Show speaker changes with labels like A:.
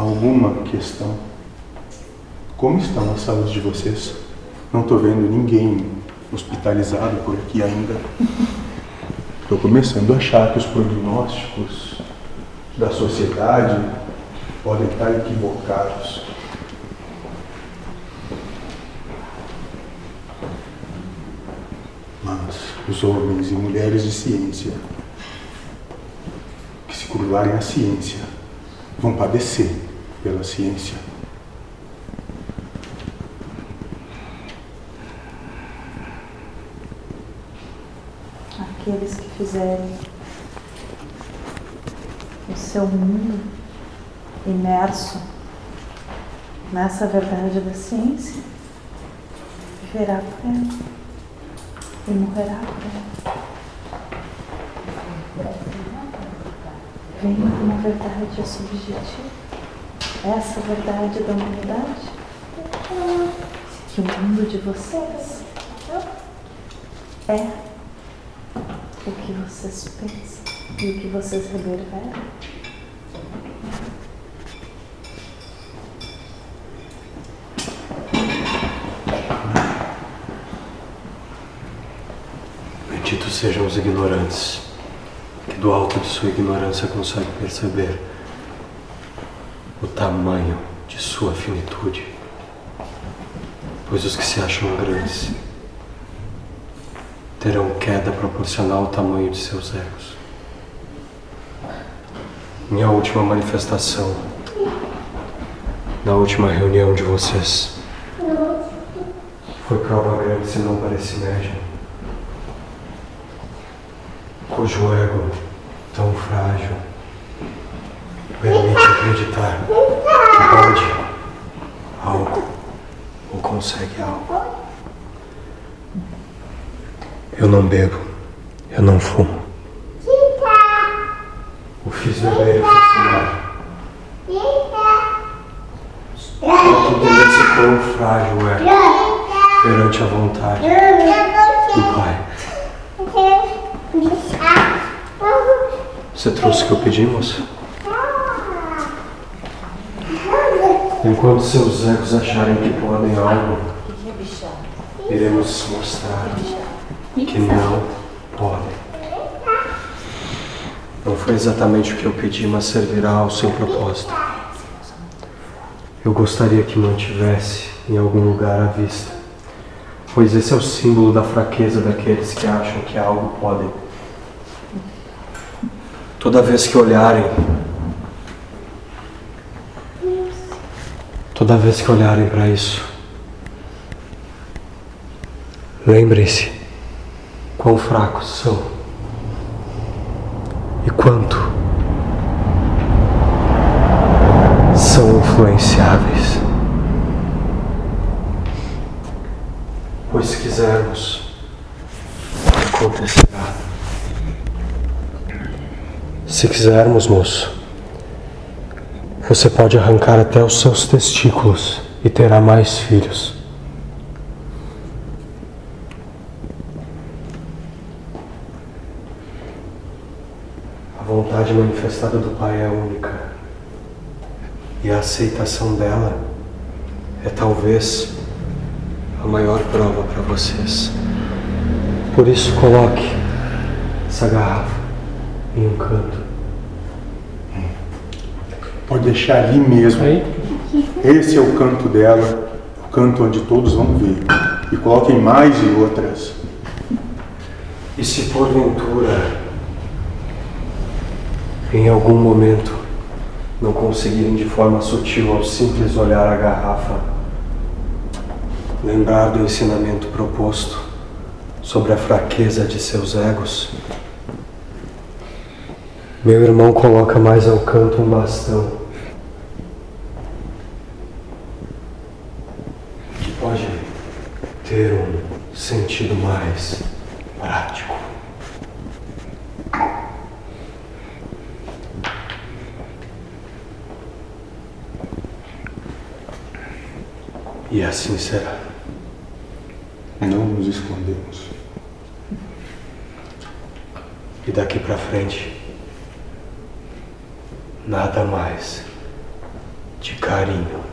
A: alguma questão? Como estão a saúde de vocês? Não estou vendo ninguém hospitalizado por aqui ainda. Estou começando a achar que os prognósticos da sociedade podem estar equivocados. Mas os homens e mulheres de ciência que se curvarem à ciência vão padecer pela ciência.
B: Aqueles que fizerem o seu mundo imerso nessa verdade da ciência, viverá por ela e morrerá por ela. Com uma verdade subjetiva, essa verdade da humanidade, que o mundo de vocês é o que vocês pensam e o que vocês reverberam.
C: Benditos sejam os ignorantes, que do alto de sua ignorância conseguem perceber o tamanho de sua finitude. Pois os que se acham grandes terão queda proporcional ao tamanho de seus egos. Minha última manifestação, na última reunião de vocês, foi prova grande se não para esse médium, cujo ego tão frágil permite acreditar que pode algo ou consegue algo. Eu não bebo, eu não fumo. O fiz beber e fumar. Que entendesse quão frágil é perante a vontade do Pai. Você trouxe o que eu pedi, moça? Enquanto seus ecos acharem que podem algo, iremos mostrar que não podem. Não foi exatamente o que eu pedi, mas servirá ao seu propósito. Eu gostaria que mantivesse em algum lugar à vista, pois esse é o símbolo da fraqueza daqueles que acham que algo podem. Toda vez que olharem, toda vez que olharem para isso, lembrem-se quão fracos são e quanto são influenciáveis. Pois se quisermos, acontecerá. Se quisermos, moço, você pode arrancar até os seus testículos e terá mais filhos. A vontade manifestada do Pai é única. E a aceitação dela é talvez a maior prova para vocês. Por isso, coloque essa garrafa em um canto.
A: Pode deixar ali mesmo. Esse é o canto dela, o canto onde todos vão ver. E coloquem mais e outras.
C: E se porventura, em algum momento, não conseguirem de forma sutil, ao simples olhar a garrafa, lembrar do ensinamento proposto sobre a fraqueza de seus egos, meu irmão coloca mais ao canto um bastão que pode ter um sentido mais prático. E assim será.
A: Não nos escondemos.
C: E daqui para frente, nada mais carinho.